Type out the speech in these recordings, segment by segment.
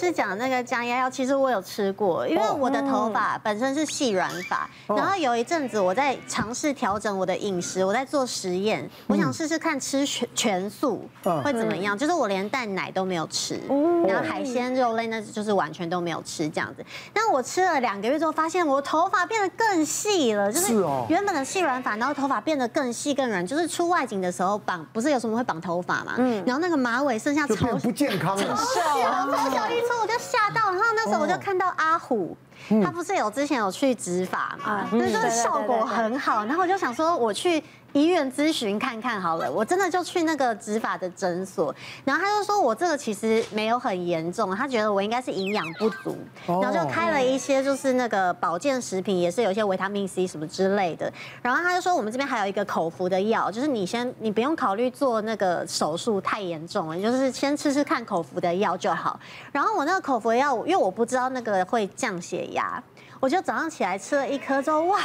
师讲的那个降压药，其实我有吃过，因为我的头发本身是细软发，然后有一阵子我在尝试调整我的饮食，我在做实验，我想试试看吃全全素会怎么样，就是我连蛋奶都没有吃，然后海鲜肉类那就是完全都没有吃这样子。但我吃了两个月之后，发现我头发变得更细了，就是原本的细软发，然后头发变得更细更软，就是出外景的时候绑，不是有什么会绑头发嘛，嗯，然后那个马尾剩下超不健康了，超小一撮，我就吓到，然后那时候我就看到阿虎。他不是有之前有去植发嘛，那就是效果很好，然后我就想说我去。医院咨询看看好了，我真的就去那个植发的诊所，然后他就说我这个其实没有很严重，他觉得我应该是营养不足，然后就开了一些就是那个保健食品，也是有一些维他命 C 什么之类的，然后他就说我们这边还有一个口服的药，就是你先你不用考虑做那个手术太严重了，你就是先吃吃看口服的药就好。然后我那个口服的药，因为我不知道那个会降血压，我就早上起来吃了一颗之后，哇！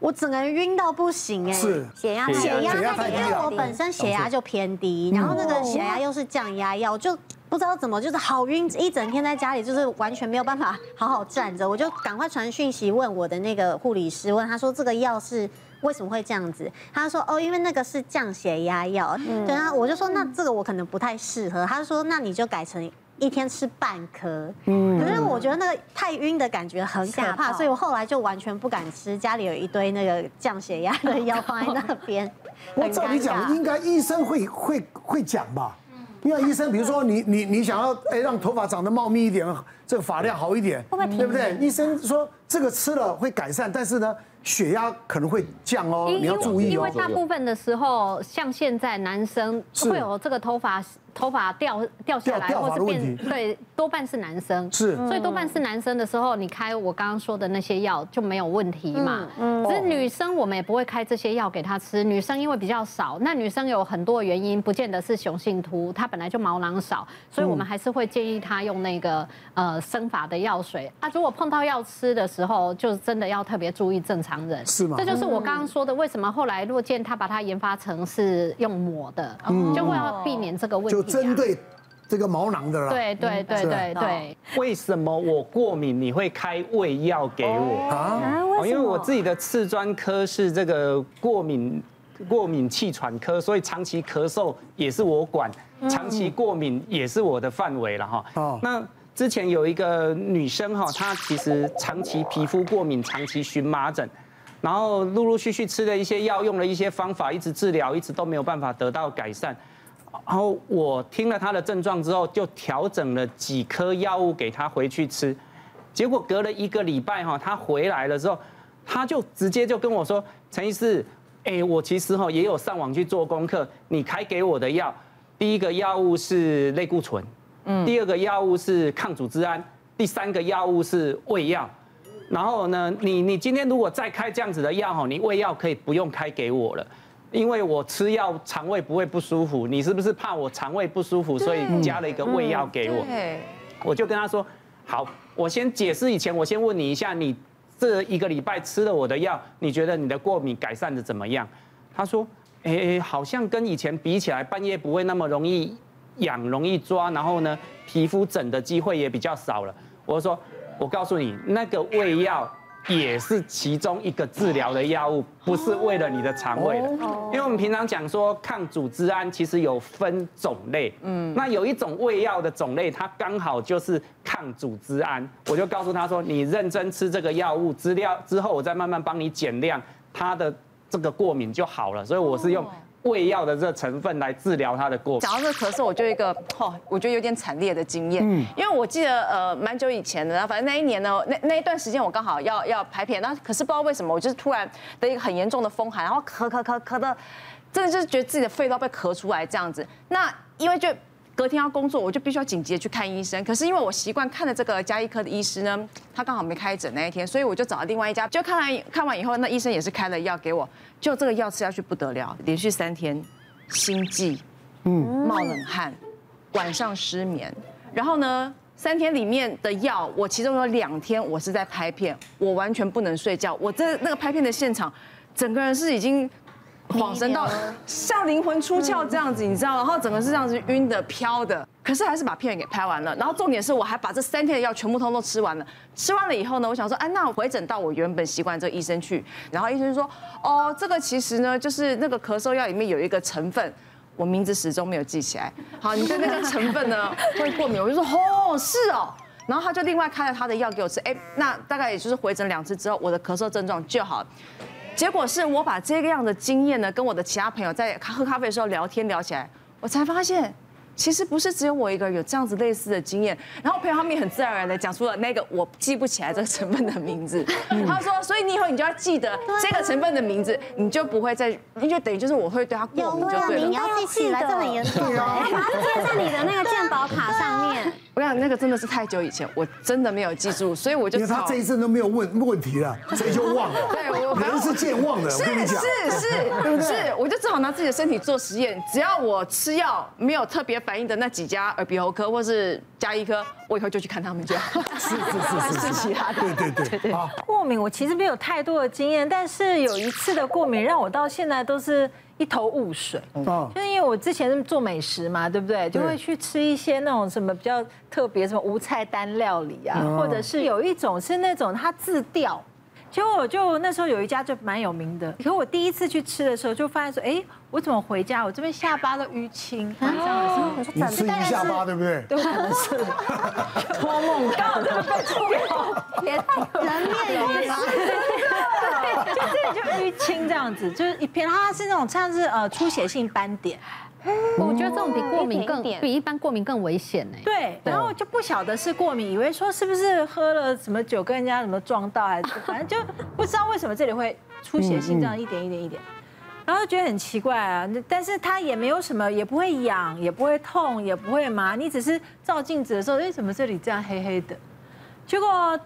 我整个人晕到不行哎，是血压血压太低，因为我本身血压就偏低，然后那个血压又是降压药，就不知道怎么就是好晕，一整天在家里就是完全没有办法好好站着，我就赶快传讯息问我的那个护理师，问他说这个药是为什么会这样子？他说哦，因为那个是降血压药，对啊，我就说那这个我可能不太适合，他说那你就改成。一天吃半颗，嗯，可是我觉得那个太晕的感觉很可怕，所以我后来就完全不敢吃。家里有一堆那个降血压的药放在那边。我照你讲，应该医生会会会讲吧？因为医生，比如说你你你想要哎让头发长得茂密一点，这个发量好一点，对不对？医生说这个吃了会改善，但是呢，血压可能会降哦，你要注意哦。因为大部分的时候，像现在男生会有这个头发。头发掉掉下来，或是变对，多半是男生，是，所以多半是男生的时候，你开我刚刚说的那些药就没有问题嘛。嗯，只是女生我们也不会开这些药给她吃，女生因为比较少，那女生有很多原因，不见得是雄性秃，她本来就毛囊少，所以我们还是会建议她用那个呃生发的药水。啊，如果碰到要吃的时候，就真的要特别注意正常人。是吗？这就是我刚刚说的，为什么后来洛健他把它研发成是用抹的，就会要避免这个问题。针对这个毛囊的啦，对对对对对。为什么我过敏你会开胃药给我啊？因为我自己的次专科是这个过敏过敏气喘科，所以长期咳嗽也是我管，长期过敏也是我的范围了哈。哦。那之前有一个女生哈，她其实长期皮肤过敏，长期荨麻疹，然后陆陆续续吃了一些药，用了一些方法，一直治疗，一直都没有办法得到改善。然后我听了他的症状之后，就调整了几颗药物给他回去吃，结果隔了一个礼拜哈，他回来了之后，他就直接就跟我说：“陈医师，哎，我其实哈也有上网去做功课，你开给我的药，第一个药物是类固醇，嗯，第二个药物是抗组织胺，第三个药物是胃药，然后呢，你你今天如果再开这样子的药哈，你胃药可以不用开给我了。”因为我吃药肠胃不会不舒服，你是不是怕我肠胃不舒服，所以加了一个胃药给我？我就跟他说，好，我先解释以前，我先问你一下，你这一个礼拜吃了我的药，你觉得你的过敏改善的怎么样？他说，哎，好像跟以前比起来，半夜不会那么容易痒、容易抓，然后呢，皮肤疹的机会也比较少了。我说，我告诉你，那个胃药。也是其中一个治疗的药物，不是为了你的肠胃的。因为我们平常讲说抗组织胺其实有分种类，嗯，那有一种胃药的种类，它刚好就是抗组织胺。我就告诉他说，你认真吃这个药物，资料之后我再慢慢帮你减量，它的这个过敏就好了。所以我是用。胃药的这个成分来治疗他的过敏。讲到这个咳嗽，我就一个，哦，我觉得有点惨烈的经验。嗯。因为我记得，呃，蛮久以前的，然后反正那一年呢，那那一段时间我刚好要要拍片，那可是不知道为什么，我就是突然的一个很严重的风寒，然后咳咳咳咳的，真的就是觉得自己的肺都要被咳出来这样子。那因为就。隔天要工作，我就必须要紧急的去看医生。可是因为我习惯看的这个家医科的医师呢，他刚好没开诊那一天，所以我就找了另外一家。就看完看完以后，那医生也是开了药给我。就这个药吃下去不得了，连续三天心悸，嗯，冒冷汗，晚上失眠。然后呢，三天里面的药，我其中有两天我是在拍片，我完全不能睡觉。我在那个拍片的现场，整个人是已经。恍神到像灵魂出窍这样子，你知道，然后整个是这样子晕的、飘的。可是还是把片给拍完了。然后重点是我还把这三天的药全部通通吃完了。吃完了以后呢，我想说，哎，那我回诊到我原本习惯这个医生去。然后医生说，哦，这个其实呢，就是那个咳嗽药里面有一个成分，我名字始终没有记起来。好，你对那个成分呢会过敏？我就说，哦，是哦。然后他就另外开了他的药给我吃。哎，那大概也就是回诊两次之后，我的咳嗽症状就好。结果是我把这个样的经验呢，跟我的其他朋友在喝咖啡的时候聊天聊起来，我才发现。其实不是只有我一个人有这样子类似的经验，然后朋友他们也很自然而然的讲出了那个我记不起来这个成分的名字。他说，所以你以后你就要记得这个成分的名字，你就不会再，因为等于就是我会对它过敏就对了。你要记起来，这很严重哦，把它贴在你的那个健保卡上面。我想那个真的是太久以前，我真的没有记住，所以我就。因为他这一阵都没有问问题了，所以就忘了。对，我人是健忘的，我跟你讲。是是？是，我就只好拿自己的身体做实验，只要我吃药没有特别反应的那几家耳鼻喉科或是加医科，我以后就去看他们就好。是是是是是，其他的。对对对对。过敏我其实没有太多的经验，但是有一次的过敏让我到现在都是。一头雾水，就是因为我之前是做美食嘛，对不对？就会去吃一些那种什么比较特别什么无菜单料理啊，或者是有一种是那种它自调，结果我就那时候有一家就蛮有名的，可我第一次去吃的时候就发现说，哎，我怎么回家？我这边下巴都淤青？这样的时候我说你吃一下巴对不对？对，可能是。托梦。到这个被出标，也太人面鱼了。就淤青这样子，就是一片，它是那种像是呃出血性斑点。我觉得这种比过敏更比一般过敏更危险呢。对，然后就不晓得是过敏，以为说是不是喝了什么酒跟人家什么撞到，还是反正就不知道为什么这里会出血性这样一点一点一点，然后就觉得很奇怪啊。但是它也没有什么，也不会痒，也不会痛，也不会麻，你只是照镜子的时候，为什么这里这样黑黑的？结果。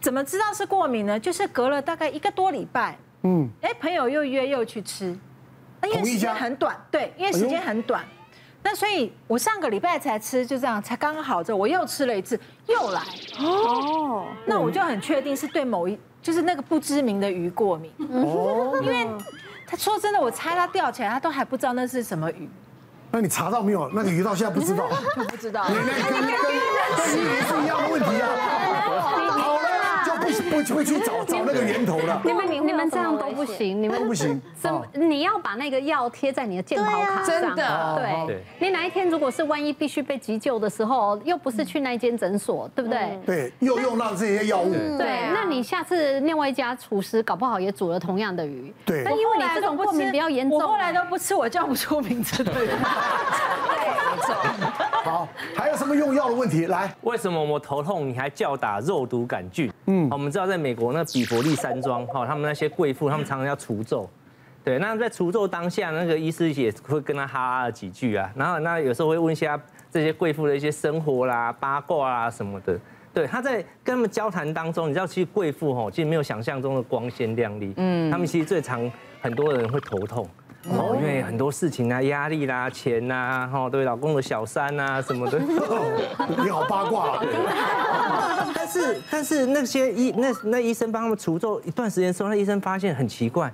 怎么知道是过敏呢？就是隔了大概一个多礼拜，嗯，哎，朋友又约又去吃，因为时间很短，对，因为时间很短，那所以我上个礼拜才吃，就这样才刚好之后我又吃了一次，又来，哦，那我就很确定是对某一就是那个不知名的鱼过敏，哦，因为他说真的，我猜他钓起来，他都还不知道那是什么鱼，那你查到没有？那个鱼到现在不知道，就 不知道，你那跟跟跟鱼是一样的问题啊。不会去找找那个源头了。你们你你们这样都不行，你们都不行。怎么你要把那个药贴在你的健保卡上？真的，对。你哪一天如果是万一必须被急救的时候，又不是去那间诊所，对不对？对，又用到这些药物。对，那你下次另外一家厨师搞不好也煮了同样的鱼。对。那因为你这种过敏比较严重，我后来都不吃，我叫不出名字的。对。好，还有什么用药的问题？来，为什么我头痛你还叫打肉毒杆菌？嗯，我们知道在美国那比佛利山庄，哈，他们那些贵妇，他们常常要除皱，对，那在除皱当下，那个医师也会跟他哈了几句啊，然后那有时候会问一下这些贵妇的一些生活啦、八卦啊什么的，对，他在跟他们交谈当中，你知道其实贵妇哈，其实没有想象中的光鲜亮丽，嗯，他们其实最常很多人会头痛。哦，因为很多事情啊，压力啦、钱呐，哈，对老公的小三呐什么的，你好八卦啊。但是但是那些医那那医生帮他们除皱一段时间之后，那医生发现很奇怪，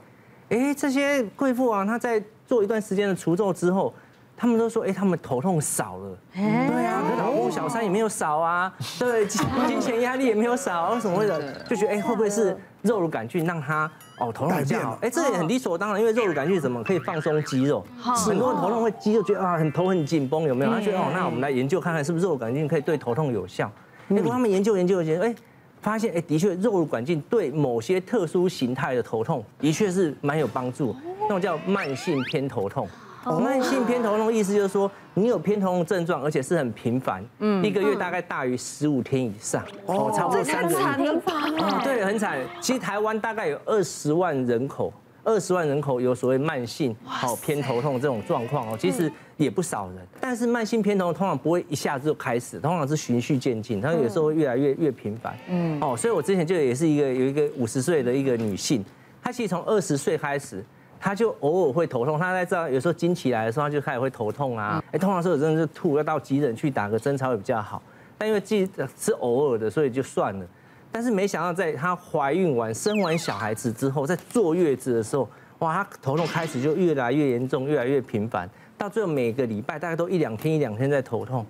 哎，这些贵妇啊，她在做一段时间的除皱之后，他们都说，哎，他们头痛少了。对啊，老公小三也没有少啊，对，金钱压力也没有少，为什么会的？就觉得哎，会不会是肉乳杆菌让他？哦，头痛比较好，哎，这也很理所当然，因为肉乳杆菌怎么可以放松肌肉？很多人头痛会肌肉觉得啊，很头很紧绷，有没有？他觉得哦，那我们来研究看看是不是肉乳杆菌可以对头痛有效。结果他们研究研究研究，哎，发现哎，的确肉乳杆菌对某些特殊形态的头痛的确是蛮有帮助，那种叫慢性偏头痛。慢性偏头痛意思就是说，你有偏头痛症状，而且是很频繁，嗯，一个月大概大于十五天以上，哦，差不多三个月。很惨，对，很惨。其实台湾大概有二十万人口，二十万人口有所谓慢性好偏头痛这种状况哦，其实也不少人。但是慢性偏头痛通常不会一下子就开始，通常是循序渐进，它有时候会越来越越频繁。嗯，哦，所以我之前就也是一个有一个五十岁的一个女性，她其实从二十岁开始。他就偶尔会头痛，他在这有时候经起来的时候，他就开始会头痛啊。哎，通常是我真的是吐，要到急诊去打个针才会比较好。但因为记是偶尔的，所以就算了。但是没想到，在她怀孕完、生完小孩子之后，在坐月子的时候，哇，她头痛开始就越来越严重，越来越频繁。到最后每个礼拜大概都一两天一两天在头痛。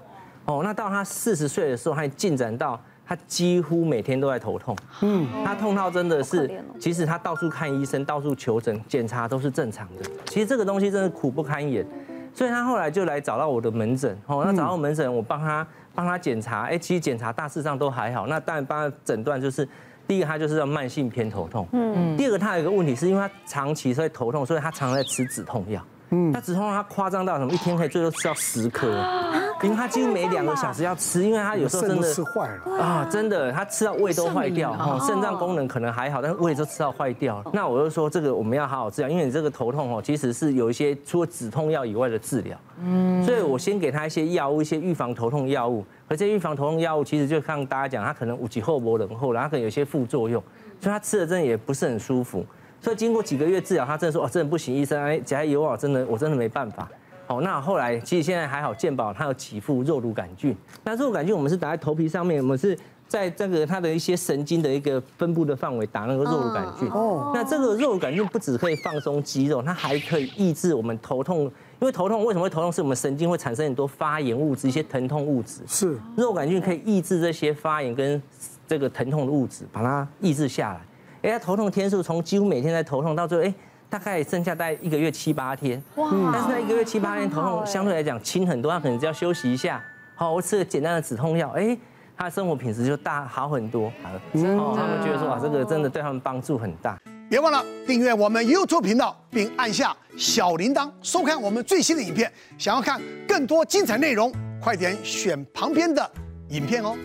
哦，那到她四十岁的时候，还进展到他几乎每天都在头痛。嗯，他痛到真的是，其实他到处看医生，到处求诊，检查都是正常的。其实这个东西真的苦不堪言，所以他后来就来找到我的门诊。哦，那找到门诊，我帮他帮他检查，哎，其实检查大致上都还好。那当然帮他诊断就是，第一个他就是要慢性偏头痛。嗯，第二个他有一个问题，是因为他长期在头痛，所以他常常在吃止痛药。嗯，他止痛药他夸张到什么？一天可以最多吃到十颗。因为他几乎每两个小时要吃，因为他有时候真的吃坏了。啊，真的，他吃到胃都坏掉，哈，肾脏功能可能还好，但是胃都吃到坏掉。了。那我就说这个我们要好好治疗，因为你这个头痛哦，其实是有一些除了止痛药以外的治疗，嗯，所以我先给他一些药物，一些预防头痛药物，而这些预防头痛药物其实就像大家讲，他可能五级后波冷后，然后可能有些副作用，所以他吃的真的也不是很舒服。所以经过几个月治疗，他真的说哦，真的不行，医生，哎，加油啊，真的我真的没办法。好，那后来其实现在还好，健保它有给付肉毒杆菌。那肉毒杆菌我们是打在头皮上面，我们是在这个它的一些神经的一个分布的范围打那个肉毒杆菌。哦。那这个肉毒杆菌不只可以放松肌肉，它还可以抑制我们头痛。因为头痛为什么会头痛？是我们神经会产生很多发炎物质，一些疼痛物质。是。肉毒杆菌可以抑制这些发炎跟这个疼痛的物质，把它抑制下来。哎，他头痛天数从几乎每天在头痛，到最后哎。大概剩下大概一个月七八天，哇！但是那一个月七八天头痛相对来讲轻很多，他可能只要休息一下，好，我吃个简单的止痛药，哎，他的生活品质就大好很多。哦，他们觉得说哇，这个真的对他们帮助很大。别忘了订阅我们 YouTube 频道，并按下小铃铛，收看我们最新的影片。想要看更多精彩内容，快点选旁边的影片哦。